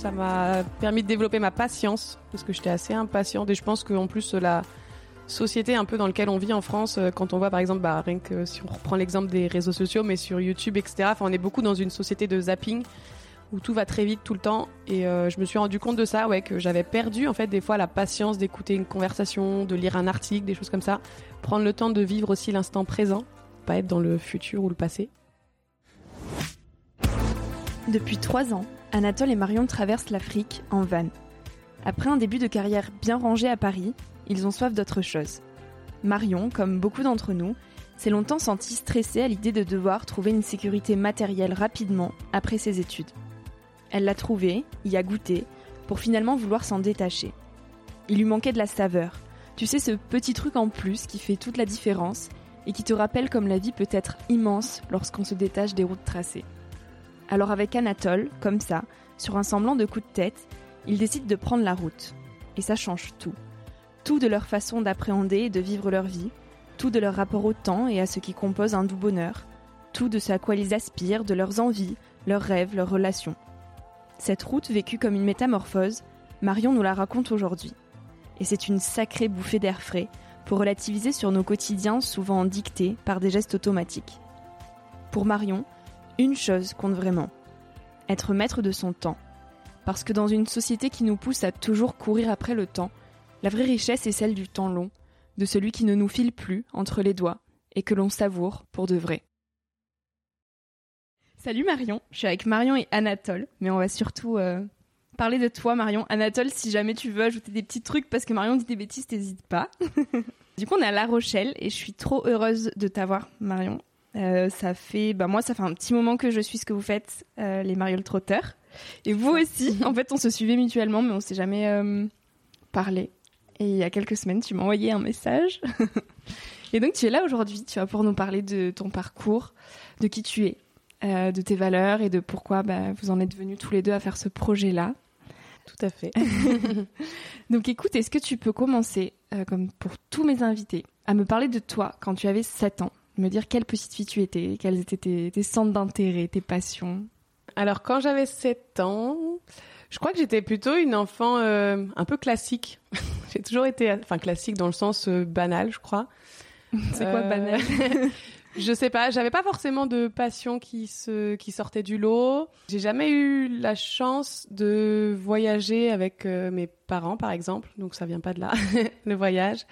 Ça m'a permis de développer ma patience parce que j'étais assez impatiente et je pense qu'en plus la société un peu dans laquelle on vit en France, euh, quand on voit par exemple, bah, rien que si on reprend l'exemple des réseaux sociaux, mais sur YouTube, etc., on est beaucoup dans une société de zapping où tout va très vite tout le temps et euh, je me suis rendu compte de ça, ouais, que j'avais perdu en fait des fois la patience d'écouter une conversation, de lire un article, des choses comme ça, prendre le temps de vivre aussi l'instant présent, pas être dans le futur ou le passé. Depuis trois ans, Anatole et Marion traversent l'Afrique en van. Après un début de carrière bien rangé à Paris, ils ont soif d'autre chose. Marion, comme beaucoup d'entre nous, s'est longtemps sentie stressée à l'idée de devoir trouver une sécurité matérielle rapidement après ses études. Elle l'a trouvée, y a goûté, pour finalement vouloir s'en détacher. Il lui manquait de la saveur. Tu sais, ce petit truc en plus qui fait toute la différence et qui te rappelle comme la vie peut être immense lorsqu'on se détache des routes tracées. Alors avec Anatole, comme ça, sur un semblant de coup de tête, ils décident de prendre la route. Et ça change tout. Tout de leur façon d'appréhender et de vivre leur vie, tout de leur rapport au temps et à ce qui compose un doux bonheur, tout de ce à quoi ils aspirent, de leurs envies, leurs rêves, leurs relations. Cette route vécue comme une métamorphose, Marion nous la raconte aujourd'hui. Et c'est une sacrée bouffée d'air frais pour relativiser sur nos quotidiens souvent dictés par des gestes automatiques. Pour Marion, une chose compte vraiment. Être maître de son temps. Parce que dans une société qui nous pousse à toujours courir après le temps, la vraie richesse est celle du temps long, de celui qui ne nous file plus entre les doigts et que l'on savoure pour de vrai. Salut Marion, je suis avec Marion et Anatole, mais on va surtout euh, parler de toi Marion. Anatole, si jamais tu veux ajouter des petits trucs parce que Marion dit des bêtises, n'hésite pas. du coup, on est à La Rochelle et je suis trop heureuse de t'avoir Marion. Euh, ça fait, bah moi, ça fait un petit moment que je suis ce que vous faites, euh, les Mariole Trotteurs. Et vous aussi. en fait, on se suivait mutuellement, mais on s'est jamais euh, parlé. Et il y a quelques semaines, tu m'as envoyé un message. et donc, tu es là aujourd'hui. Tu vas pour nous parler de ton parcours, de qui tu es, de tes valeurs et de pourquoi bah, vous en êtes venus tous les deux à faire ce projet-là. Tout à fait. donc, écoute, est-ce que tu peux commencer, comme pour tous mes invités, à me parler de toi quand tu avais 7 ans? Me dire quelle petite fille tu étais, quels étaient tes, centres d'intérêt, tes passions. Alors quand j'avais 7 ans, Je crois que j'étais plutôt une enfant euh, un peu classique. j'ai toujours été, enfin classique dans le sens euh, banal, je crois. C'est quoi banal Je sais pas, j'avais pas forcément de passion qui se qui sortait du lot. J'ai jamais eu la chance de voyager avec mes parents par exemple, donc ça vient pas de là le voyage.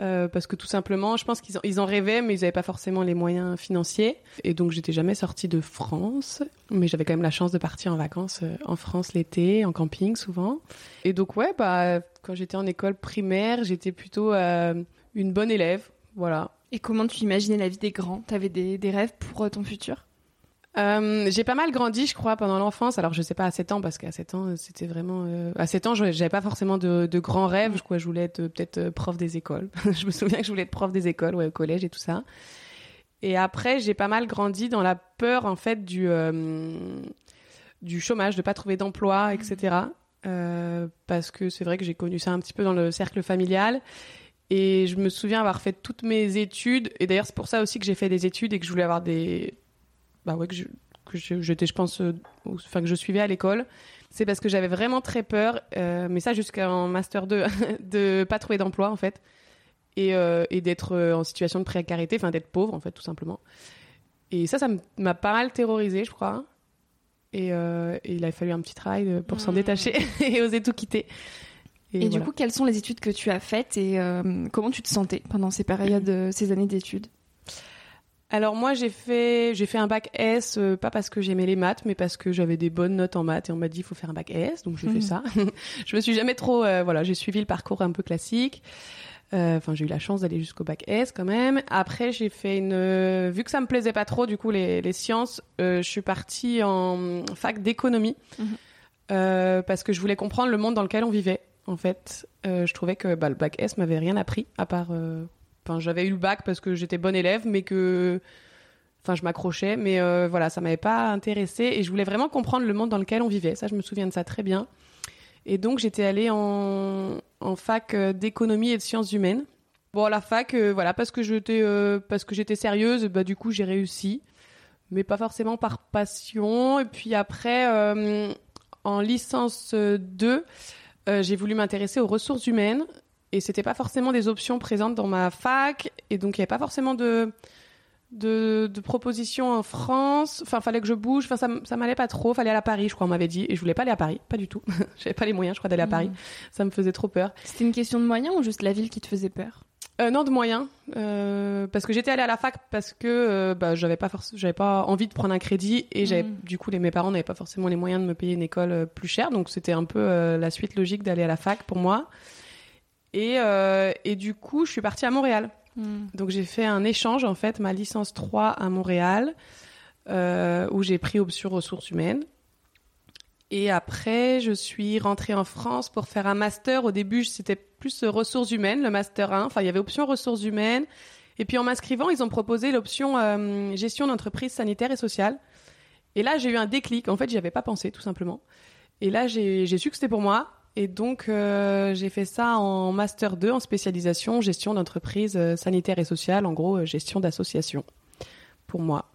Euh, parce que tout simplement, je pense qu'ils ils en rêvaient, mais ils n'avaient pas forcément les moyens financiers. Et donc, j'étais jamais sortie de France, mais j'avais quand même la chance de partir en vacances euh, en France l'été, en camping souvent. Et donc, ouais, bah, quand j'étais en école primaire, j'étais plutôt euh, une bonne élève, voilà. Et comment tu imaginais la vie des grands? T'avais des, des rêves pour ton futur? Euh, j'ai pas mal grandi, je crois, pendant l'enfance. Alors, je sais pas à 7 ans, parce qu'à 7 ans, c'était vraiment. Euh... À 7 ans, j'avais pas forcément de, de grands rêves. Je, quoi, je voulais être peut-être euh, prof des écoles. je me souviens que je voulais être prof des écoles, ouais, au collège et tout ça. Et après, j'ai pas mal grandi dans la peur, en fait, du, euh, du chômage, de pas trouver d'emploi, etc. Euh, parce que c'est vrai que j'ai connu ça un petit peu dans le cercle familial. Et je me souviens avoir fait toutes mes études. Et d'ailleurs, c'est pour ça aussi que j'ai fait des études et que je voulais avoir des bah ouais, que je, que j'étais, je pense, euh, enfin que je suivais à l'école, c'est parce que j'avais vraiment très peur, euh, mais ça jusqu'en master 2, de pas trouver d'emploi en fait, et, euh, et d'être en situation de précarité, enfin d'être pauvre en fait tout simplement. Et ça, ça m'a pas mal terrorisé, je crois. Et, et, il a fallu un petit travail pour s'en mmh. détacher et oser tout quitter. Et, et du coup, quelles sont les études que tu as faites et comment tu te sentais pendant ces périodes, ces années d'études? Alors moi j'ai fait j'ai fait un bac S euh, pas parce que j'aimais les maths mais parce que j'avais des bonnes notes en maths et on m'a dit il faut faire un bac S donc j'ai fait mhm. ça. je me suis jamais trop euh, voilà j'ai suivi le parcours un peu classique. Euh, enfin j'ai eu la chance d'aller jusqu'au bac S quand même. Après j'ai fait une vu que ça me plaisait pas trop du coup les, les sciences je suis partie en fac d'économie mhm. parce que je voulais comprendre le monde dans lequel on vivait en fait. je trouvais que bah, le bac S m'avait rien appris à part J'avais eu le bac parce que j'étais bonne élève, mais que, enfin, je m'accrochais, mais euh, voilà, ça m'avait pas intéressé et je voulais vraiment comprendre le monde dans lequel on vivait. Ça, je me souviens de ça très bien. Et donc, j'étais allée en, fac euh, d'économie et de sciences humaines. Bon, à la fac, euh, voilà, parce que j'étais, parce que j'étais sérieuse, bah du coup, j'ai réussi, mais pas forcément par passion. Et puis après, en licence 2, j'ai voulu m'intéresser aux ressources humaines et c'était pas forcément des options présentes dans ma fac. Et donc il y avait pas forcément de de, de propositions en France. Enfin fallait que je bouge. Enfin ça, ça m'allait pas trop. Fallait aller à Paris je crois on m'avait dit. Et je voulais pas aller à Paris. Pas du tout. J'avais pas les moyens je crois d'aller à Paris. Mmh. ça me faisait trop peur. C'était une question de moyens ou juste la ville qui te faisait peur? Euh, non de moyens. Euh, parce que j'étais allée à la fac parce que euh, bah, j'avais pas j'avais pas envie de prendre un crédit et j'avais mmh. du coup les mes parents n'avaient pas forcément les moyens de me payer une école euh, plus chère. Donc c'était un peu la suite logique d'aller à la fac pour moi et, euh, et du coup, je suis partie à Montréal. Hmm. Donc j'ai fait un échange, en fait, ma licence 3 à Montréal, euh, où j'ai pris option ressources humaines. Et après, je suis rentrée en France pour faire un master. Au début, c'était plus ressources humaines, le master 1. Enfin, il y avait option ressources humaines. Et puis en m'inscrivant, ils ont proposé l'option euh, gestion d'entreprise sanitaire et sociale. Et là, j'ai eu un déclic. En fait, j'y avais pas pensé, tout simplement. Et là, j'ai su que c'était pour moi. Et donc, euh, j'ai fait ça en Master 2, en spécialisation gestion d'entreprise euh, sanitaire et sociale, en gros, euh, gestion d'association, pour moi.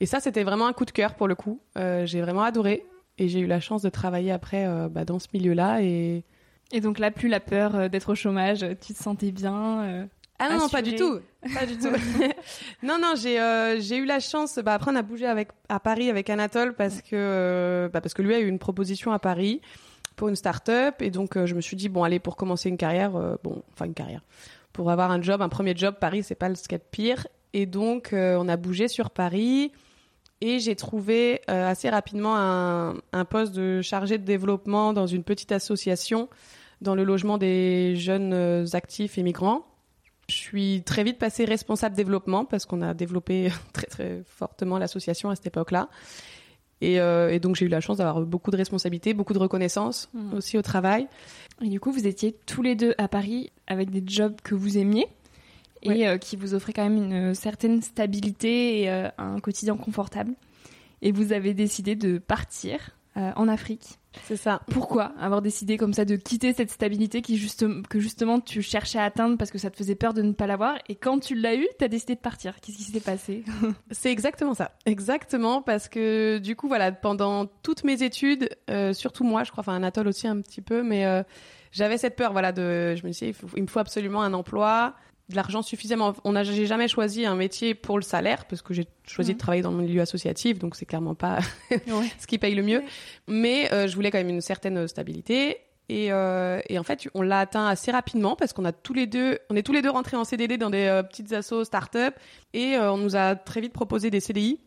Et ça, c'était vraiment un coup de cœur pour le coup. j'ai vraiment adoré. Et j'ai eu la chance de travailler après bah, dans ce milieu-là. Et... et donc là, plus la peur d'être au chômage, tu te sentais bien ah non, pas du tout, pas du tout. non, non, j'ai j'ai eu la chance. Bah, après, on a bougé avec à Paris avec Anatole parce que bah, parce que lui a eu une proposition à Paris pour une start-up. Et donc, euh, je me suis dit, bon, allez, pour commencer une carrière, euh, bon, enfin une carrière, pour avoir un job, un premier job, Paris, c'est pas le skate pire. Et donc, euh, on a bougé sur Paris. Et j'ai trouvé assez rapidement un, un, poste de chargé de développement dans une petite association dans le logement des jeunes actifs et migrants. Je suis très vite passée responsable développement parce qu'on a développé très très fortement l'association à cette époque-là. Et, euh, et, donc j'ai eu la chance d'avoir beaucoup de responsabilités, beaucoup de reconnaissance hmm. aussi au travail. Et du coup, vous étiez tous les deux à Paris avec des jobs que vous aimiez et euh, qui vous offraient quand même une certaine stabilité et euh, un quotidien confortable. Et vous avez décidé de partir en Afrique. C'est ça. Pourquoi avoir décidé comme ça de quitter cette stabilité qui que justement tu cherchais à atteindre parce que ça te faisait peur de ne pas l'avoir et quand tu l'as eu, tu as décidé de partir. Qu'est-ce qui s'est passé? C'est exactement ça. Exactement parce que du coup voilà, pendant toutes mes études, euh, surtout moi, je crois enfin Anatole aussi un petit peu mais euh, j'avais cette peur voilà de je me disais il, me faut absolument un emploi de l'argent suffisamment. On n'a j'ai jamais choisi un métier pour le salaire parce que j'ai choisi de travailler dans le milieu associatif, donc c'est clairement pas ce qui paye le mieux. Mais euh, je voulais quand même une certaine stabilité. Et, euh, et en fait, on l'a atteint assez rapidement parce qu'on a tous les deux, on est tous les deux rentrés en CDD dans des euh, petites assos start-up et on nous a très vite proposé des CDI.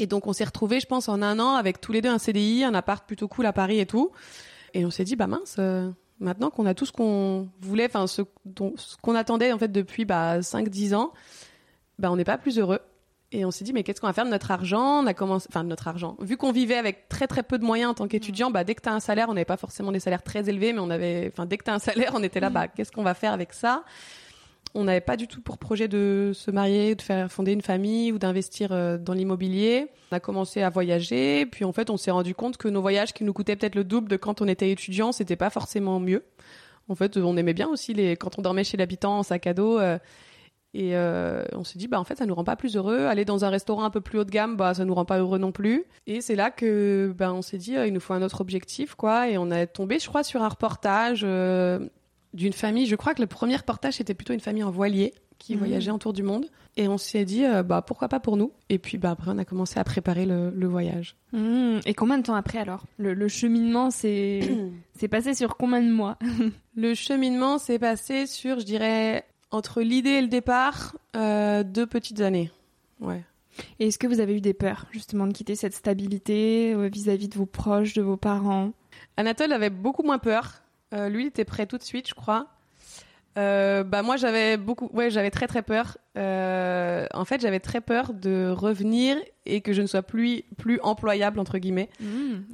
Et donc on s'est retrouvés, je pense, en un an avec tous les deux un CDI, un appart plutôt cool à Paris et tout. Et on s'est dit, bah mince Maintenant qu'on a tout ce qu'on voulait, enfin ce, qu'on attendait en fait depuis bah, 5-10 ans, bah, on n'est pas plus heureux. Et on s'est dit mais qu'est-ce qu'on va faire de notre argent? On a commencé, enfin de notre argent. Vu qu'on vivait avec très très peu de moyens en tant qu'étudiant, bah dès que tu as un salaire, on n'avait pas forcément des salaires très élevés, mais on avait, enfin dès que tu as un salaire, on était là, bah qu'est-ce qu'on va faire avec ça? On n'avait pas du tout pour projet de se marier, de faire fonder une famille ou d'investir euh, dans l'immobilier. On a commencé à voyager, puis en fait, on s'est rendu compte que nos voyages qui nous coûtaient peut-être le double de quand on était étudiant, c'était pas forcément mieux. En fait, on aimait bien aussi les quand on dormait chez l'habitant en sac à dos. Euh, et euh, on s'est dit, bah en fait, ça nous rend pas plus heureux. Aller dans un restaurant un peu plus haut de gamme, bah ça nous rend pas heureux non plus. Et c'est là que, bah, on s'est dit, il nous faut un autre objectif, quoi. Et on a tombé, je crois, sur un reportage d'une famille. Je crois que le premier reportage c'était plutôt une famille en voilier qui mmh. voyageait autour du monde. Et on s'est dit, euh, bah, pourquoi pas pour nous Et puis bah, après, on a commencé à préparer le, voyage. Mmh. Et combien de temps après alors? Le, cheminement s'est passé sur combien de mois? Le cheminement s'est passé sur, je dirais, entre l'idée et le départ, euh, deux petites années. Ouais. Et est-ce que vous avez eu des peurs justement de quitter cette stabilité euh, vis-à-vis de vos proches, de vos parents? Anatole avait beaucoup moins peur. Lui, il était prêt tout de suite, je crois. Euh, bah moi j'avais beaucoup, ouais j'avais très très peur. Euh, en fait j'avais très peur de revenir et que je ne sois plus plus employable entre guillemets. Mmh,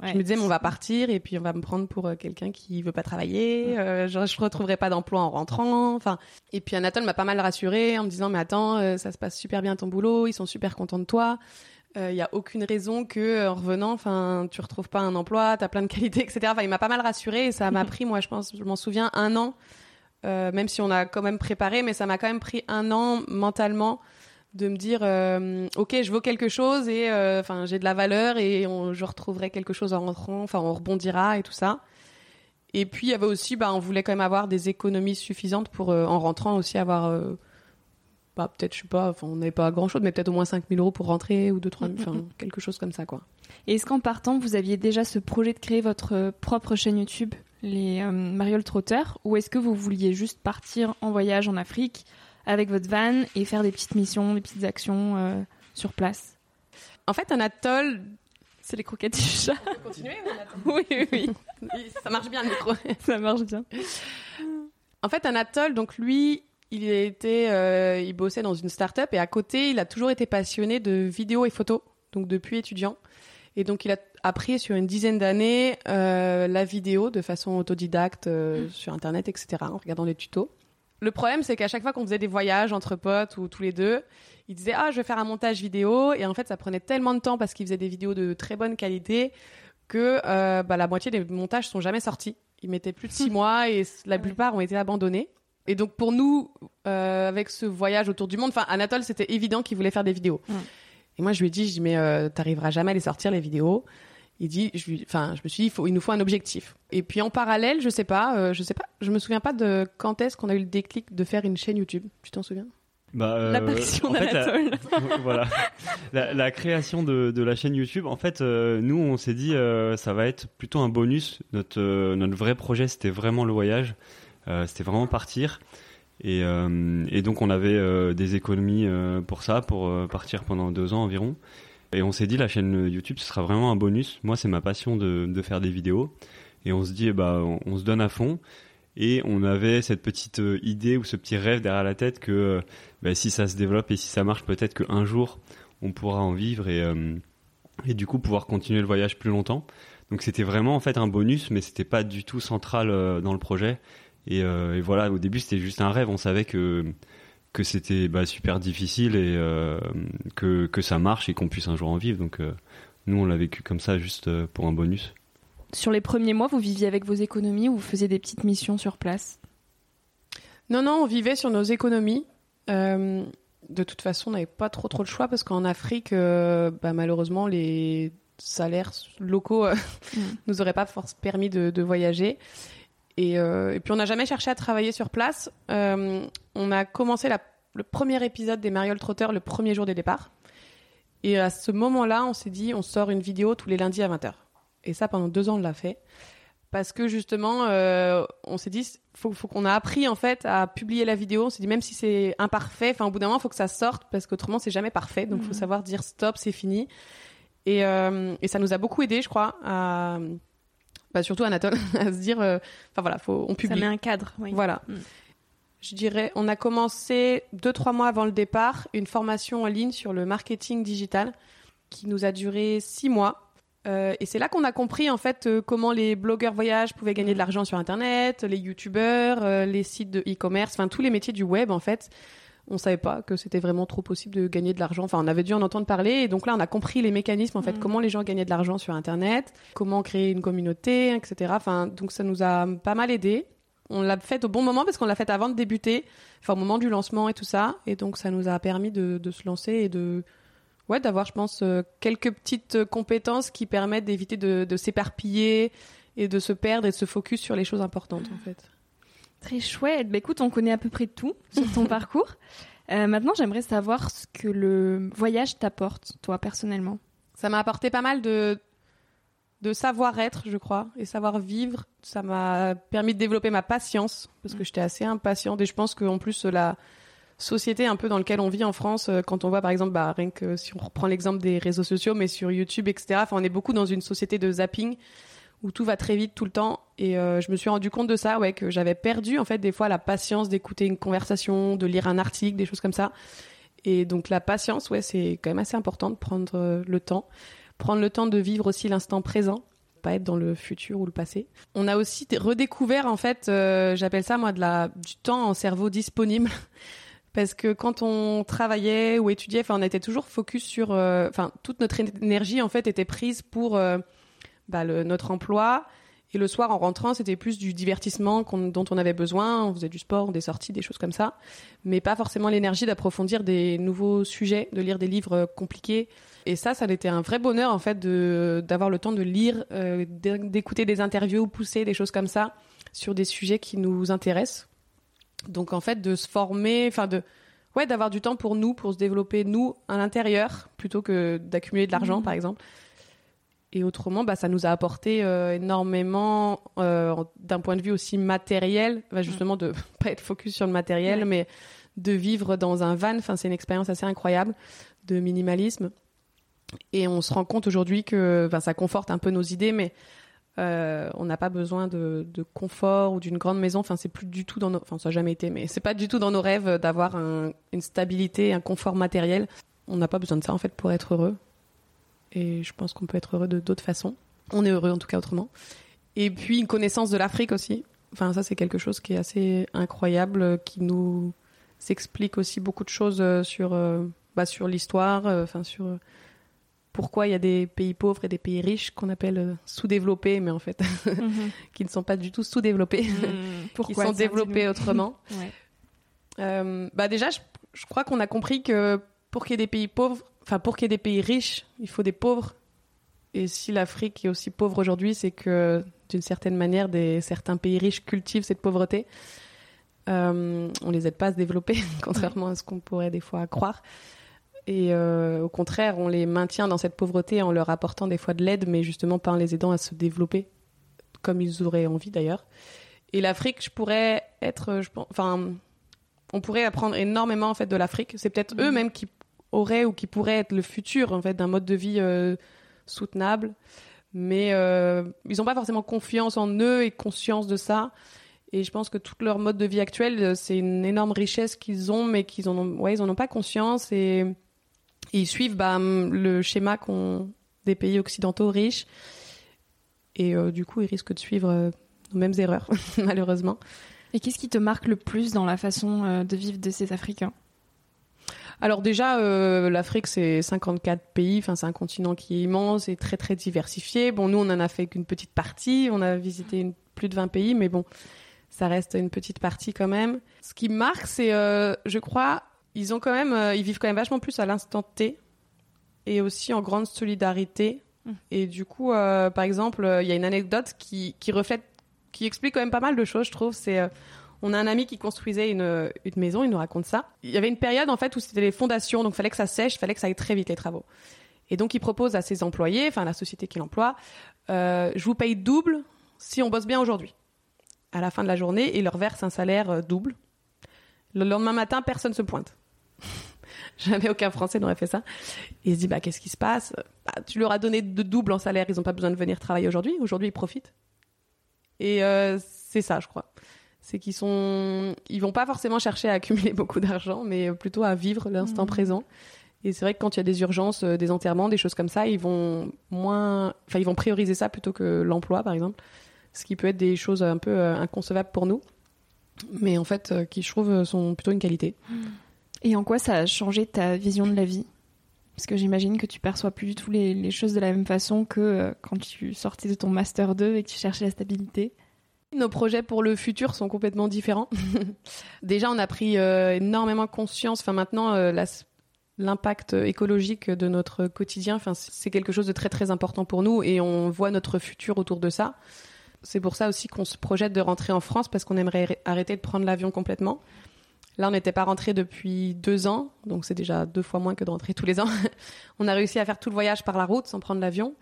je me disais on va partir et puis on va me prendre pour euh, quelqu'un qui veut pas travailler. Euh, je, je retrouverai pas d'emploi en rentrant. Enfin et puis Anatole m'a pas mal rassuré en me disant mais attends ça se passe super bien ton boulot, ils sont super contents de toi. Il n'y a aucune raison que en revenant, enfin, tu retrouves pas un emploi, tu as plein de qualités, etc. Enfin, il m'a pas mal rassuré et ça m'a pris, moi, je pense, je m'en souviens, un an. Euh, même si on a quand même préparé, mais ça m'a quand même pris un an mentalement de me dire euh, ok je vaux quelque chose et euh, enfin j'ai de la valeur et je retrouverai quelque chose en rentrant. Enfin on rebondira et tout ça. Et puis il y avait aussi bah on voulait quand même avoir des économies suffisantes pour en rentrant aussi avoir bah, peut-être je sais pas enfin on n'avait pas grand chose mais peut-être au moins 5000 euros pour rentrer ou deux trois enfin quelque chose comme ça quoi et est-ce qu'en partant vous aviez déjà ce projet de créer votre propre chaîne YouTube les euh, Mariole Trotteurs ou est-ce que vous vouliez juste partir en voyage en Afrique avec votre van et faire des petites missions, des petites actions euh, sur place? En fait, un atoll, c'est les croquettes du chat. On peut continuer Oui, oui, oui. Ça marche bien le micro. Ça marche bien. En fait, un atoll, donc lui, il était, euh, il bossait dans une start-up et à côté, il a toujours été passionné de vidéos et photos, donc depuis étudiant. Et donc, il a appris sur une dizaine d'années euh, la vidéo de façon autodidacte euh, mmh. sur Internet, etc., en regardant des tutos. Le problème, c'est qu'à chaque fois qu'on faisait des voyages entre potes ou tous les deux, il disait ah je vais faire un montage vidéo et en fait ça prenait tellement de temps parce qu'il faisait des vidéos de très bonne qualité que euh, bah, la moitié des montages sont jamais sortis. Il mettait plus de six mois et la plupart ont été abandonnés. Et donc pour nous, avec ce voyage autour du monde, enfin Anatole, c'était évident qu'il voulait faire des vidéos. Mmh. Et moi je lui ai dit, je dis mais euh, t'arriveras jamais à les sortir les vidéos. Il dit, je, enfin, je me suis dit, il, faut, il nous faut un objectif. Et puis en parallèle, je sais pas, euh, je sais pas, je me souviens pas de quand est-ce qu'on a eu le déclic de faire une chaîne YouTube. Tu t'en souviens? Bah, euh, L'apparition d'Anatole. La... voilà. La, la, création de, de, la chaîne YouTube, en fait, euh, nous, on s'est dit, euh, ça va être plutôt un bonus. Notre, notre vrai projet, c'était vraiment le voyage. C'était vraiment partir. Et, et, donc, on avait des économies pour ça, pour partir pendant deux ans environ. Et on s'est dit, la chaîne YouTube, ce sera vraiment un bonus. Moi, c'est ma passion de, faire des vidéos. Et on se dit, bah, on, se donne à fond. Et on avait cette petite euh, idée ou ce petit rêve derrière la tête que euh, bah, si ça se développe et si ça marche, peut-être qu'un jour, on pourra en vivre et, euh, et du coup pouvoir continuer le voyage plus longtemps. Donc c'était vraiment en fait un bonus, mais c'était pas du tout central dans le projet. Et, et voilà, au début c'était juste un rêve. On savait que que c'était bah, super difficile et euh, que, que ça marche et qu'on puisse un jour en vivre. Donc, euh, nous, on l'a vécu comme ça, juste pour un bonus. Sur les premiers mois, vous viviez avec vos économies ou vous faisiez des petites missions sur place? Non, non, on vivait sur nos économies. de toute façon, on n'avait pas trop trop de choix parce qu'en Afrique, bah, malheureusement, les salaires locaux mm. nous auraient pas forcément permis de, voyager. Et, puis on n'a jamais cherché à travailler sur place. on a commencé la le premier épisode des Mariole Trotter le premier jour des départs. Et à ce moment-là, on s'est dit, on sort une vidéo tous les lundis à 20h. Et ça, pendant deux ans, on l'a fait. Parce que justement, euh, on s'est dit, faut, faut qu'on a appris en fait à publier la vidéo. On s'est dit, même si c'est imparfait, enfin, au bout d'un moment, il faut que ça sorte parce qu'autrement, c'est jamais parfait. Donc, il faut mhm. savoir dire stop, c'est fini. Et, euh, et, ça nous a beaucoup aidé, je crois, à, bah, surtout Anatole, à se dire, euh, enfin voilà, faut, on publie. Ça met un cadre, oui. Voilà. Mm je dirais, on a commencé deux, trois mois avant le départ une formation en ligne sur le marketing digital qui nous a duré six mois. Euh, et c'est là qu'on a compris en fait euh, comment les blogueurs voyage pouvaient gagner de l'argent sur Internet, les youtubeurs, euh, les sites de e-commerce, enfin tous les métiers du web en fait. On savait pas que c'était vraiment trop possible de gagner de l'argent. Enfin, on avait dû en entendre parler. Et donc là, on a compris les mécanismes en fait, mm. comment les gens gagnaient de l'argent sur Internet, comment créer une communauté, etc. Enfin, donc ça nous a pas mal aidé on l'a fait au bon moment parce qu'on l'a fait avant de débuter, enfin au moment du lancement et tout ça, et donc ça nous a permis de, se lancer et de ouais d'avoir je pense euh, quelques petites compétences qui permettent d'éviter de, s'éparpiller et de se perdre et de se focus sur les choses importantes en fait. Très chouette. Bah, écoute, on connaît à peu près tout sur ton parcours. Euh, maintenant, j'aimerais savoir ce que le voyage t'apporte, toi personnellement. Ça m'a apporté pas mal de de savoir-être, je crois, et savoir vivre. Ça m'a permis de développer ma patience, parce que j'étais assez impatiente. Et je pense qu'en plus, la société un peu dans laquelle on vit en France, euh, quand on voit par exemple, bah, rien que si on reprend l'exemple des réseaux sociaux, mais sur YouTube, etc., on est beaucoup dans une société de zapping où tout va très vite tout le temps. Et euh, je me suis rendu compte de ça, ouais, que j'avais perdu en fait des fois la patience d'écouter une conversation, de lire un article, des choses comme ça. Et donc la patience, ouais, c'est quand même assez important de prendre euh, le temps prendre le temps de vivre aussi l'instant présent pas être dans le futur ou le passé. On a aussi redécouvert en fait, euh, j'appelle ça moi de la du temps en cerveau disponible parce que quand on travaillait ou étudiait, enfin on était toujours focus sur, enfin toute notre énergie en fait était prise pour bah, le, notre emploi et le soir, en rentrant, c'était plus du divertissement dont on avait besoin. On faisait du sport, des sorties, des choses comme ça. Mais pas forcément l'énergie d'approfondir des nouveaux sujets, de lire des livres compliqués. Et ça, ça a été un vrai bonheur, en fait, d'avoir le temps de lire, euh, d'écouter des interviews poussées, des choses comme ça, sur des sujets qui nous intéressent. Donc, en fait, de se former, enfin, de, ouais, d'avoir du temps pour nous, pour se développer, nous, à l'intérieur, plutôt que d'accumuler de l'argent, mmh. par exemple. Et autrement, bah, ça nous a apporté euh, énormément euh, d'un point de vue aussi matériel, bah, justement de pas être focus sur le matériel, mais de vivre dans un van. Enfin, c'est une expérience assez incroyable de minimalisme. Et on se rend compte aujourd'hui que ça conforte un peu nos idées, mais euh, on n'a pas besoin de, confort ou d'une grande maison. Enfin, c'est plus du tout dans nos, enfin, ça n'a jamais été, mais c'est pas du tout dans nos rêves d'avoir une stabilité, un confort matériel. On n'a pas besoin de ça en fait pour être heureux et je pense qu'on peut être heureux de d'autres façons. On est heureux en tout cas autrement. Et puis une connaissance de l'Afrique aussi. Enfin, ça c'est quelque chose qui est assez incroyable, qui nous explique aussi beaucoup de choses euh, sur, euh, bah, sur l'histoire, euh, enfin sur pourquoi il y a des pays pauvres et des pays riches qu'on appelle sous-développés, mais en fait, mhm. qui ne sont pas du tout sous-développés, mhm. qui sont développés autrement. bah déjà, je, je crois qu'on a compris que pour qu'il y ait des pays pauvres, enfin, pour qu'il y ait des pays riches, il faut des pauvres. Et si l'Afrique est aussi pauvre aujourd'hui, c'est que d'une certaine manière, des, certains pays riches cultivent cette pauvreté. Euh, on les aide pas à se développer, contrairement à ce qu'on pourrait des fois croire. Et euh, au contraire, on les maintient dans cette pauvreté en leur apportant des fois de l'aide, mais justement pas en les aidant à se développer, comme ils auraient envie d'ailleurs. Et l'Afrique, je pourrais être, je pense, enfin, on pourrait apprendre énormément en fait de l'Afrique. C'est peut-être eux même qui aurait ou qui pourrait être le futur en fait d'un mode de vie euh, soutenable. Mais euh, ils n'ont pas forcément confiance en eux et conscience de ça. Et je pense que tout leur mode de vie actuel euh, c'est une énorme richesse qu'ils ont mais qu'ils en ont ouais ils en ont pas conscience. Et, ils suivent bah, le schéma des pays occidentaux riches. Et du coup ils risquent de suivre nos mêmes erreurs malheureusement. Et qu'est-ce qui te marque le plus dans la façon de vivre de ces Africains? Alors déjà, euh, l'Afrique, c'est 54 pays, enfin c'est un continent qui est immense et très très diversifié. Bon, nous, on en a fait qu'une petite partie, on a visité une, plus de 20 pays, mais bon, ça reste une petite partie quand même. Ce qui marque, c'est, euh, je crois, ils ont quand même, euh, ils vivent quand même vachement plus à l'instant T et aussi en grande solidarité. Mm. Et du coup, par exemple, il y a une anecdote qui, qui reflète, qui explique quand même pas mal de choses, je trouve. C'est, on a un ami qui construisait une, maison, il nous raconte ça. Il y avait une période en fait où c'était les fondations, donc fallait que ça sèche, fallait que ça aille très vite les travaux. Et donc il propose à ses employés, enfin la société qu'il emploie, euh, je vous paye double si on bosse bien aujourd'hui. À la fin de la journée, il leur verse un salaire euh, double. Le lendemain matin, personne se pointe. Jamais aucun Français n'aurait fait ça. Il se dit, bah, qu'est-ce qui se passe? Bah, Tu leur as donné de double en salaire, ils n'ont pas besoin de venir travailler aujourd'hui. Aujourd'hui, ils profitent. Et euh, c'est ça, je crois. C'est qu'ils sont, ils vont pas forcément chercher à accumuler beaucoup d'argent, mais plutôt à vivre l'instant Mhm. présent. Et c'est vrai que quand il y a des urgences, euh, des enterrements, des choses comme ça, ils vont moins, enfin, ils vont prioriser ça plutôt que l'emploi, par exemple. Ce qui peut être des choses un peu euh, inconcevables pour nous, mais en fait, euh, qui je trouve sont plutôt une qualité. Et en quoi ça a changé ta vision de la vie? Parce que j'imagine que tu perçois plus du tout les, les choses de la même façon que euh, quand tu sortais de ton master 2 et que tu cherchais la stabilité. Nos projets pour le futur sont complètement différents. Déjà, on a pris euh, énormément conscience. Enfin, maintenant, euh, l'impact écologique de notre quotidien, enfin, c'est quelque chose de très très important pour nous et on voit notre futur autour de ça. C'est pour ça aussi qu'on se projette de rentrer en France parce qu'on aimerait arr- arrêter de prendre l'avion complètement. Là, on n'était pas rentré depuis deux ans, donc c'est déjà deux fois moins que de rentrer tous les ans. on a réussi à faire tout le voyage par la route sans prendre l'avion.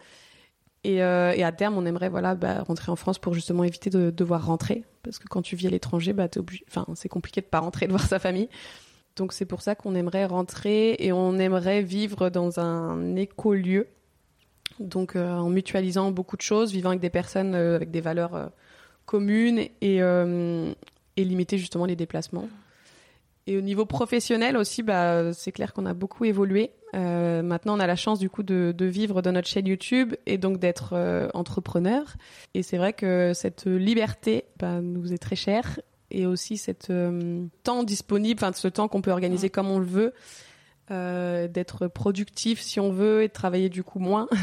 Et, euh, et à terme, on aimerait voilà bah, rentrer en France pour justement éviter de devoir rentrer, parce que quand tu vis à l'étranger, bah, c'est compliqué de pas rentrer et de voir sa famille. Donc c'est pour ça qu'on aimerait rentrer et on aimerait vivre dans un écolieu, donc euh, en mutualisant beaucoup de choses, vivant avec des personnes euh, avec des valeurs communes et, et limiter justement les déplacements. Et au niveau professionnel aussi, bah, c'est clair qu'on a beaucoup évolué. Euh, maintenant, on a la chance du coup de, de vivre dans notre chaîne YouTube et donc d'être euh, entrepreneur. Et c'est vrai que cette liberté bah, nous est très chère et aussi cet euh, temps disponible, enfin ce temps qu'on peut organiser comme on le veut, euh, d'être productif si on veut et de travailler du coup moins.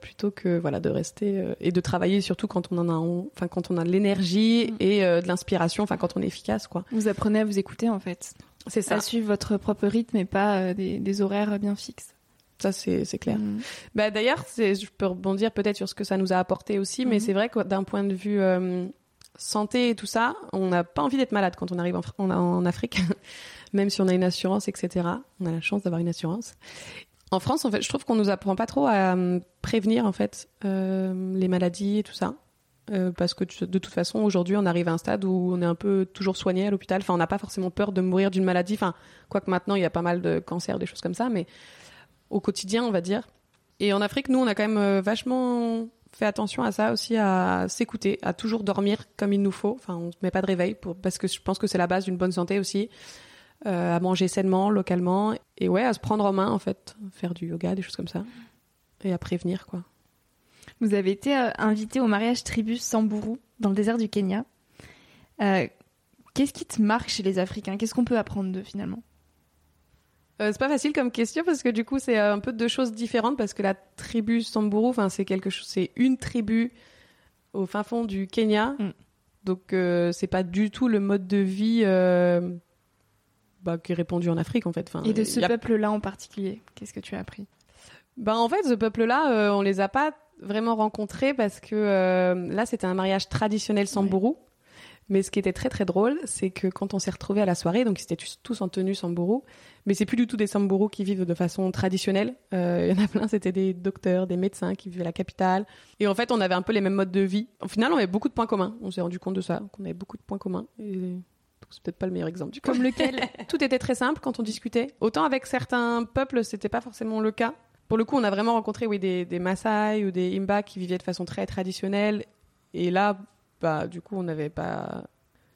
Plutôt que voilà de rester et de travailler surtout quand on en a en- enfin quand on a de l'énergie Mm. et de l'inspiration enfin quand on est efficace quoi Vous apprenez à vous écouter en fait, c'est à suivre votre propre rythme et pas euh, des, des horaires bien fixes. ça c'est c'est clair Mm. Bah d'ailleurs, c'est- je peux rebondir peut-être sur ce que ça nous a apporté aussi, mais Mhm. c'est vrai que d'un point de vue euh, santé et tout ça, on n'a pas envie d'être malade quand on arrive en, Fr- en, en Afrique, même si on a une assurance, etc. On a la chance d'avoir une assurance. En France, en fait, je trouve qu'on nous apprend pas trop à euh, prévenir en fait euh, les maladies et tout ça. Euh, parce que de toute façon, aujourd'hui, on arrive à un stade où on est un peu toujours soigné à l'hôpital. Enfin, on n'a pas forcément peur de mourir d'une maladie. Enfin, quoique maintenant, il y a pas mal de cancers, des choses comme ça, mais au quotidien, on va dire. Et en Afrique, nous, on a quand même euh, vachement fait attention à ça aussi, à s'écouter, à toujours dormir comme il nous faut. Enfin, on ne met pas de réveil pour, parce que je pense que c'est la base d'une bonne santé aussi. Euh, à manger sainement, localement. Et ouais, à se prendre en main, en fait. Faire du yoga, des choses comme ça. Et à prévenir, quoi. Vous avez été euh, invité au mariage tribu Samburu dans le désert du Kenya. Euh, Qu'est-ce qui te marque chez les Africains? Qu'est-ce qu'on peut apprendre d'eux finalement? Euh, c'est pas facile comme question parce que du coup c'est un peu deux choses différentes parce que la tribu Samburu, enfin c'est quelque chose, c'est une tribu au fin fond du Kenya, Mm. donc euh, c'est pas du tout le mode de vie bah, qui est répandu en Afrique en fait. Enfin, Et de ce a- peuple-là en particulier, qu'est-ce que tu as appris? Bah, en fait, ce peuple-là, euh, on les a pas vraiment rencontrés parce que euh, là, c'était un mariage traditionnel samburu. Mais ce qui était très très drôle, c'est que quand on s'est retrouvés à la soirée, donc ils étaient tous- en tenue samburu, mais c'est plus du tout des samburu qui vivent de façon traditionnelle. Euh, Il y en a plein, c'était des docteurs, des médecins qui vivaient à la capitale. Et en fait, on avait un peu les mêmes modes de vie. Au final, on avait beaucoup de points communs. On s'est rendu compte de ça, qu'on avait beaucoup de points communs. Et... C'est peut-être pas le meilleur exemple du coup. Comme lequel? Tout était très simple quand on discutait. Autant avec certains peuples, c'était pas forcément le cas. Pour le coup, on a vraiment rencontré oui, des, des Maasai ou des Imba qui vivaient de façon très traditionnelle. Et là, bah, du coup, on n'avait pas.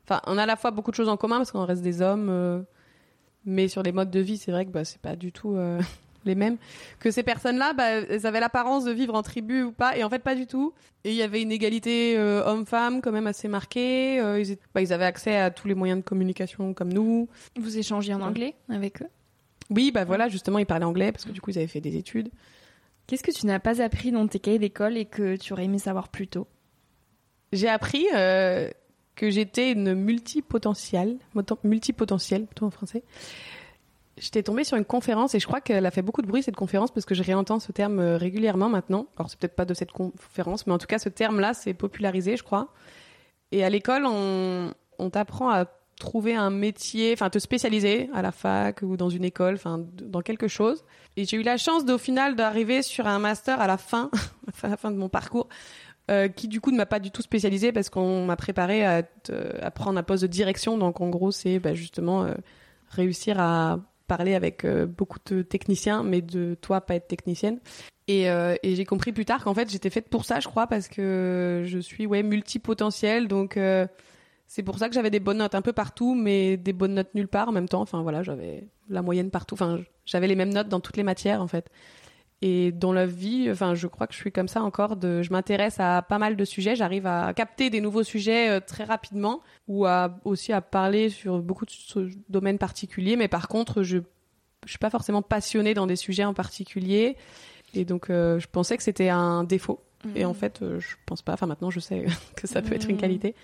Enfin, on a à la fois beaucoup de choses en commun parce qu'on reste des hommes. euh, Mais sur les modes de vie, c'est vrai que bah, c'est pas du tout euh, les mêmes. Que ces personnes-là, bah, elles avaient l'apparence de vivre en tribu ou pas. Et en fait, pas du tout. Et il y avait une égalité euh, homme-femme quand même assez marquée. Euh, ils, étaient- bah, ils avaient accès à tous les moyens de communication comme nous. Vous échangez en anglais avec eux? Oui, bah voilà, justement, ils parlaient anglais parce que du coup, ils avaient fait des études. Qu'est-ce que tu n'as pas appris dans tes cahiers d'école et que tu aurais aimé savoir plus tôt? J'ai appris euh, que j'étais une multipotentielle, multipotentielle plutôt en français. J'étais tombée sur une conférence et je crois qu'elle a fait beaucoup de bruit cette conférence parce que je réentends ce terme euh, régulièrement maintenant. Alors c'est peut-être pas de cette conférence, mais en tout cas ce terme-là c'est popularisé, je crois. Et à l'école, on, on t'apprend à trouver un métier, enfin te spécialiser à la fac ou dans une école, enfin dans quelque chose. Et j'ai eu la chance au final d'arriver sur un master à la fin, à la fin de mon parcours, euh, qui du coup ne m'a pas du tout spécialisé parce qu'on m'a préparé à, prendre un poste de direction. Donc en gros, c'est bah, justement euh, réussir à parler avec euh, beaucoup de techniciens, mais de toi pas être technicienne. Et, j'ai compris plus tard qu'en fait j'étais faite pour ça, je crois, parce que je suis ouais multipotentielle. Donc c'est pour ça que j'avais des bonnes notes un peu partout, mais des bonnes notes nulle part en même temps. Enfin voilà, j'avais la moyenne partout. Enfin j'avais les mêmes notes dans toutes les matières en fait. Et dans la vie, enfin, je crois que je suis comme ça encore. De, je m'intéresse à pas mal de sujets. J'arrive à capter des nouveaux sujets euh, très rapidement, ou à aussi à parler sur beaucoup de domaines particuliers. Mais par contre, je je suis pas forcément passionnée dans des sujets en particulier. Et donc, euh, je pensais que c'était un défaut. Et en fait, euh, je pense pas. Enfin, maintenant, je sais que ça peut être une Mhm. qualité.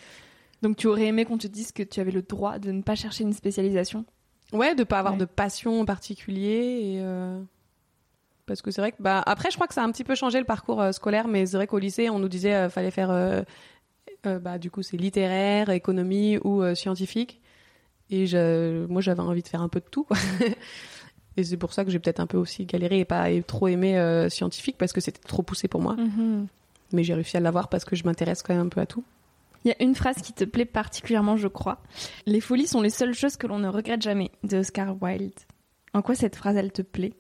Donc tu aurais aimé qu'on te dise que tu avais le droit de ne pas chercher une spécialisation? Ouais, de pas avoir Ouais. de passion en particulier et euh, parce que c'est vrai que bah après je crois que ça a un petit peu changé le parcours euh, scolaire mais c'est vrai qu'au lycée on nous disait euh, fallait faire euh, bah du coup c'est littéraire, économie ou scientifique et je, moi j'avais envie de faire un peu de tout quoi. et c'est pour ça que j'ai peut-être un peu aussi galéré et pas et trop aimé scientifique parce que c'était trop poussé pour moi mais j'ai réussi à l'avoir parce que je m'intéresse quand même un peu à tout. Il y a une phrase qui te plaît particulièrement, je crois. Les folies sont les seules choses que l'on ne regrette jamais, de Oscar Wilde. En quoi cette phrase, elle te plaît?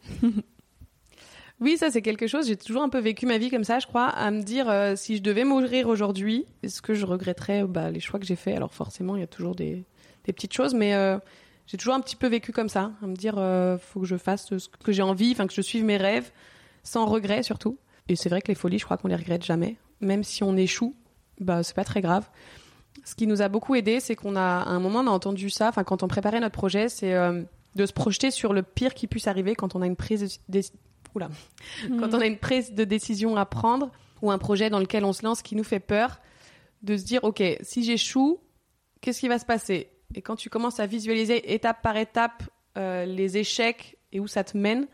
Oui, ça c'est quelque chose. J'ai toujours un peu vécu ma vie comme ça, je crois, à me dire euh, si je devais mourir aujourd'hui, est-ce que je regretterais bah, les choix que j'ai faits? Alors forcément, il y a toujours des, petites choses, mais euh, j'ai toujours un petit peu vécu comme ça, à me dire euh, faut que je fasse ce que j'ai envie, enfin que je suive mes rêves, sans regret surtout. Et c'est vrai que les folies, je crois qu'on les regrette jamais, même si on échoue, bah c'est pas très grave. Ce qui nous a beaucoup aidé, c'est qu'on a à un moment on a entendu ça, enfin quand on préparait notre projet, c'est euh, de se projeter sur le pire qui puisse arriver quand on a une prise de, oula, quand on a une prise de décision à prendre ou un projet dans lequel on se lance qui nous fait peur, de se dire ok, si j'échoue, qu'est-ce qui va se passer? Et quand tu commences à visualiser étape par étape euh, les échecs et où ça te mène,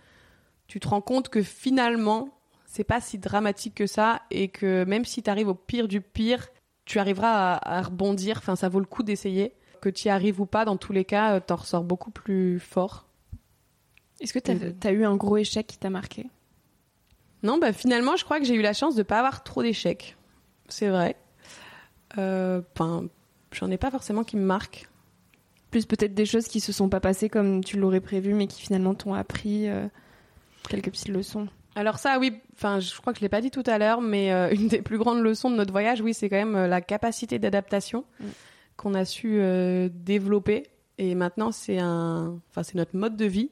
tu te rends compte que finalement c'est pas si dramatique que ça et que même si tu arrives au pire du pire, tu arriveras à, à rebondir. Enfin, ça vaut le coup d'essayer. Que tu y arrives ou pas, dans tous les cas, euh, t'en ressors beaucoup plus fort. Est-ce que tu as, eu un gros échec qui t'a marqué? Non, bah finalement, je crois que j'ai eu la chance de pas avoir trop d'échecs. C'est vrai. Euh, Enfin, j'en ai pas forcément qui me marquent. Plus peut-être des choses qui se sont pas passées comme tu l'aurais prévu, mais qui finalement t'ont appris euh, quelques petites leçons. Alors ça, oui, enfin, je crois que je l'ai pas dit tout à l'heure, mais euh, une des plus grandes leçons de notre voyage, oui, c'est quand même euh, la capacité d'adaptation Mm. qu'on a su euh, développer. Et maintenant, c'est un, enfin, c'est notre mode de vie.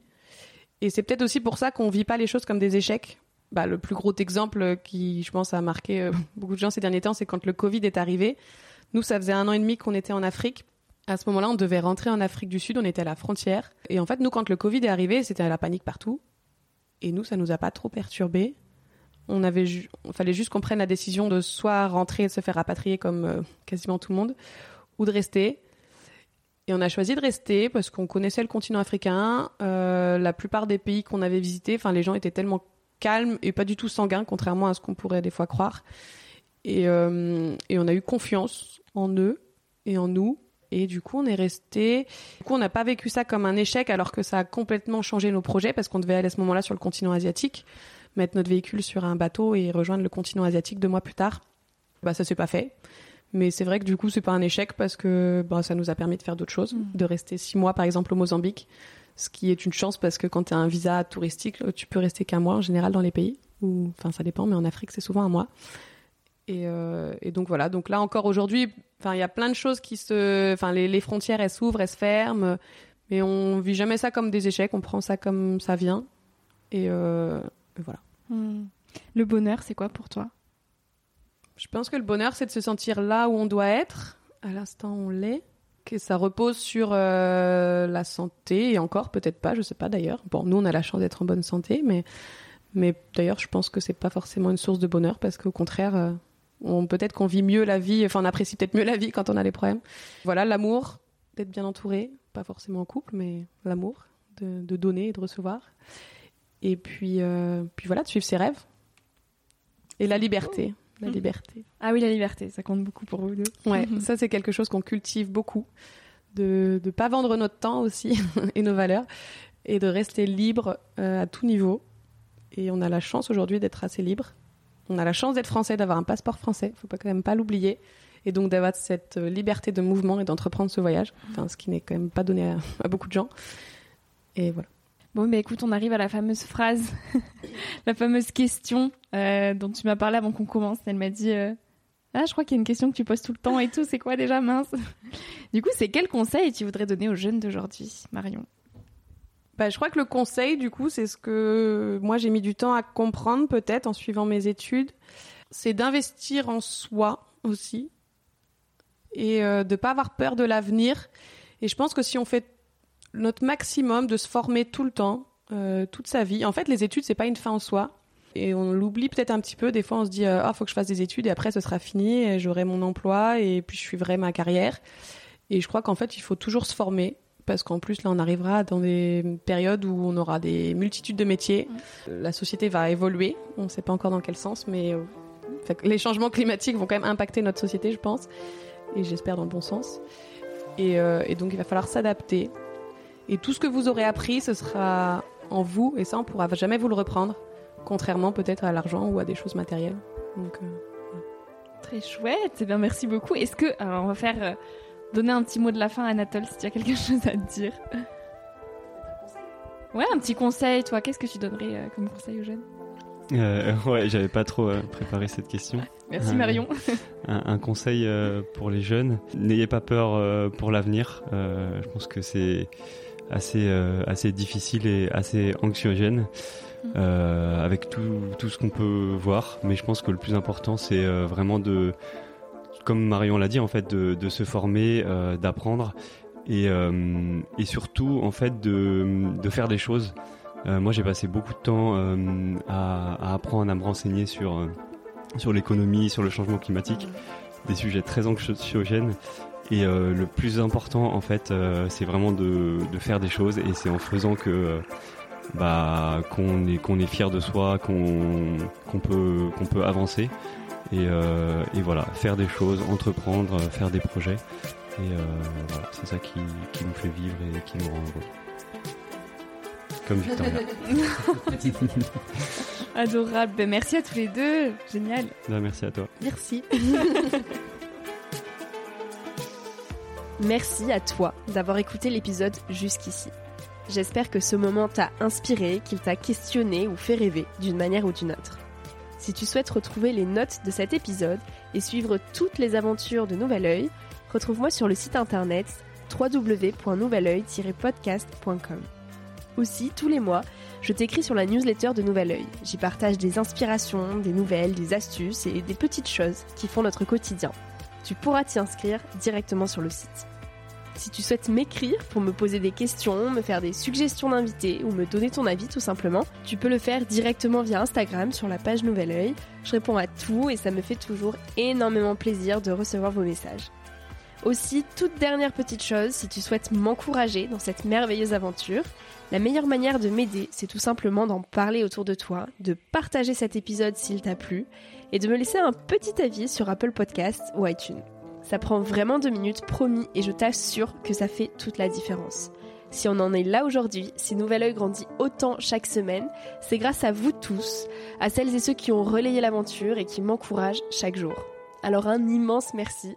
Et c'est peut-être aussi pour ça qu'on vit pas les choses comme des échecs. Bah, le plus gros exemple qui, je pense, a marqué beaucoup de gens ces derniers temps, c'est quand le Covid est arrivé. Nous, ça faisait un an et demi qu'on était en Afrique. À ce moment-là, on devait rentrer en Afrique du Sud, on était à la frontière. Et en fait, nous, quand le Covid est arrivé, c'était la panique partout. Et nous, ça nous a pas trop perturbés. On avait, ju- fallait juste qu'on prenne la décision de soit rentrer et se faire rapatrier comme euh, quasiment tout le monde, ou de rester. Et on a choisi de rester parce qu'on connaissait le continent africain. Euh, la plupart des pays qu'on avait visités, enfin, les gens étaient tellement calmes et pas du tout sanguins, contrairement à ce qu'on pourrait des fois croire. Et, euh, et on a eu confiance en eux et en nous. Et du coup, on est resté. Du coup, on n'a pas vécu ça comme un échec, alors que ça a complètement changé nos projets parce qu'on devait aller à ce moment-là sur le continent asiatique, mettre notre véhicule sur un bateau et rejoindre le continent asiatique deux mois plus tard. Bah, ça s'est pas fait. Mais c'est vrai que du coup, c'est pas un échec parce que bah, ça nous a permis de faire d'autres choses, Mhm. de rester six mois par exemple au Mozambique, ce qui est une chance parce que quand tu as un visa touristique, tu peux rester qu'un mois en général dans les pays. Ou, enfin, ça dépend, mais en Afrique, c'est souvent un mois. Et, euh, et donc voilà. Donc là encore aujourd'hui, il y a plein de choses qui se, enfin, les, les frontières elles s'ouvrent, elles se ferment, mais on vit jamais ça comme des échecs. On prend ça comme ça vient. Et, euh, et voilà. Le bonheur, c'est quoi pour toi? Je pense que le bonheur, c'est de se sentir là où on doit être. À l'instant, on l'est. que ça repose sur euh, la santé et encore peut-être pas, je sais pas d'ailleurs. Bon, nous on a la chance d'être en bonne santé, mais mais d'ailleurs je pense que c'est pas forcément une source de bonheur parce qu'au contraire, on peut-être qu'on vit mieux la vie, enfin on apprécie peut-être mieux la vie quand on a des problèmes. Voilà, l'amour, d'être bien entouré, pas forcément en couple, mais l'amour, de, de donner et de recevoir. Et puis euh, puis voilà, de suivre ses rêves et la liberté. La Mhm. liberté. Ah oui, la liberté, ça compte beaucoup pour vous deux. Ouais, ça c'est quelque chose qu'on cultive beaucoup, de ne pas vendre notre temps aussi et nos valeurs, et de rester libre euh, à tout niveau. Et on a la chance aujourd'hui d'être assez libre. On a la chance d'être français, d'avoir un passeport français, faut pas quand même pas l'oublier. Et donc d'avoir cette euh, liberté de mouvement et d'entreprendre ce voyage, enfin, ce qui n'est quand même pas donné à, à beaucoup de gens. Et voilà. Bon, bah écoute, on arrive à la fameuse phrase, la fameuse question euh, dont tu m'as parlé avant qu'on commence. Elle m'a dit euh, Ah, je crois qu'il y a une question que tu poses tout le temps et tout. C'est quoi déjà, mince? Du coup, c'est quel conseil tu voudrais donner aux jeunes d'aujourd'hui, Marion? Bah, je crois que le conseil, du coup, c'est ce que moi j'ai mis du temps à comprendre peut-être en suivant mes études, c'est d'investir en soi aussi et euh, de pas avoir peur de l'avenir. Et je pense que si on fait notre maximum de se former tout le temps, euh, toute sa vie, en fait, les études c'est pas une fin en soi. Et on l'oublie peut-être un petit peu. Des fois, on se dit ah faut que je fasse des études et après ce sera fini, j'aurai mon emploi et puis je suivrai ma carrière. Et je crois qu'en fait, il faut toujours se former parce qu'en plus là on arrivera dans des périodes où on aura des multitudes de métiers. La société va évoluer, on ne sait pas encore dans quel sens, mais euh, les changements climatiques vont quand même impacter notre société, je pense, et j'espère dans le bon sens. Et, euh, et donc il va falloir s'adapter. Et tout ce que vous aurez appris, ce sera en vous, et ça on pourra jamais vous le reprendre, contrairement peut-être à l'argent ou à des choses matérielles. Donc euh, Très chouette. Eh bien, merci beaucoup. Est-ce que. Alors, on va faire. Donner un petit mot de la fin à Anatole si tu as quelque chose à te dire. Ouais, un petit conseil, toi. Qu'est-ce que tu donnerais euh, comme conseil aux jeunes? Euh, ouais, j'avais pas trop euh, préparé cette question. Merci, Marion. Un, un conseil pour les jeunes n'ayez pas peur pour l'avenir. Je pense que c'est assez assez difficile et assez anxiogène euh, avec tout tout ce qu'on peut voir. Mais je pense que le plus important, c'est vraiment de, comme Marion l'a dit, en fait, de, se former, euh, d'apprendre et euh, et surtout en fait de faire des choses. Euh, moi, j'ai passé beaucoup de temps à, apprendre, à me renseigner sur sur l'économie, sur le changement climatique, des sujets très anxiogènes. Et le plus important, en fait, c'est vraiment de, de faire des choses. Et c'est en faisant que bah qu'on est qu'on est fier de soi, qu'on qu'on peut qu'on peut avancer. Et, euh, et voilà, faire des choses, entreprendre, euh, faire des projets. Et euh, voilà, c'est ça qui, qui nous fait vivre et qui nous rend heureux. Comme Victoria. Adorable. Ben, merci à tous les deux. Génial. Bah, merci à toi. merci. Merci à toi d'avoir écouté l'épisode jusqu'ici. J'espère que ce moment t'a inspiré, qu'il t'a questionné ou fait rêver d'une manière ou d'une autre. Si tu souhaites retrouver les notes de cet épisode et suivre toutes les aventures de Nouvel Oeil, retrouve-moi sur le site internet www.nouveloeil-podcast.com. Aussi, tous les mois, je t'écris sur la newsletter de Nouvel Oeil. J'y partage des inspirations, des nouvelles, des astuces et des petites choses qui font notre quotidien. Tu pourras t'y inscrire directement sur le site. Si tu souhaites m'écrire pour me poser des questions, me faire des suggestions d'invités ou me donner ton avis tout simplement, tu peux le faire directement via Instagram sur la page Nouvel Oeil. Je réponds à tout et ça me fait toujours énormément plaisir de recevoir vos messages. Aussi, toute dernière petite chose, si tu souhaites m'encourager dans cette merveilleuse aventure, la meilleure manière de m'aider, c'est tout simplement d'en parler autour de toi, de partager cet épisode s'il t'a plu et de me laisser un petit avis sur Apple Podcasts ou iTunes. Ça prend vraiment deux minutes, promis, et je t'assure que ça fait toute la différence. Si on en est là aujourd'hui, si Nouvel Oeil grandit autant chaque semaine, c'est grâce à vous tous, à celles et ceux qui ont relayé l'aventure et qui m'encouragent chaque jour. Alors un immense merci.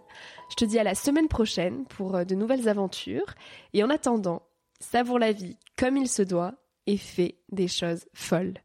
Je te dis à la semaine prochaine pour euh, de nouvelles aventures. Et en attendant, savoure la vie comme il se doit et fais des choses folles.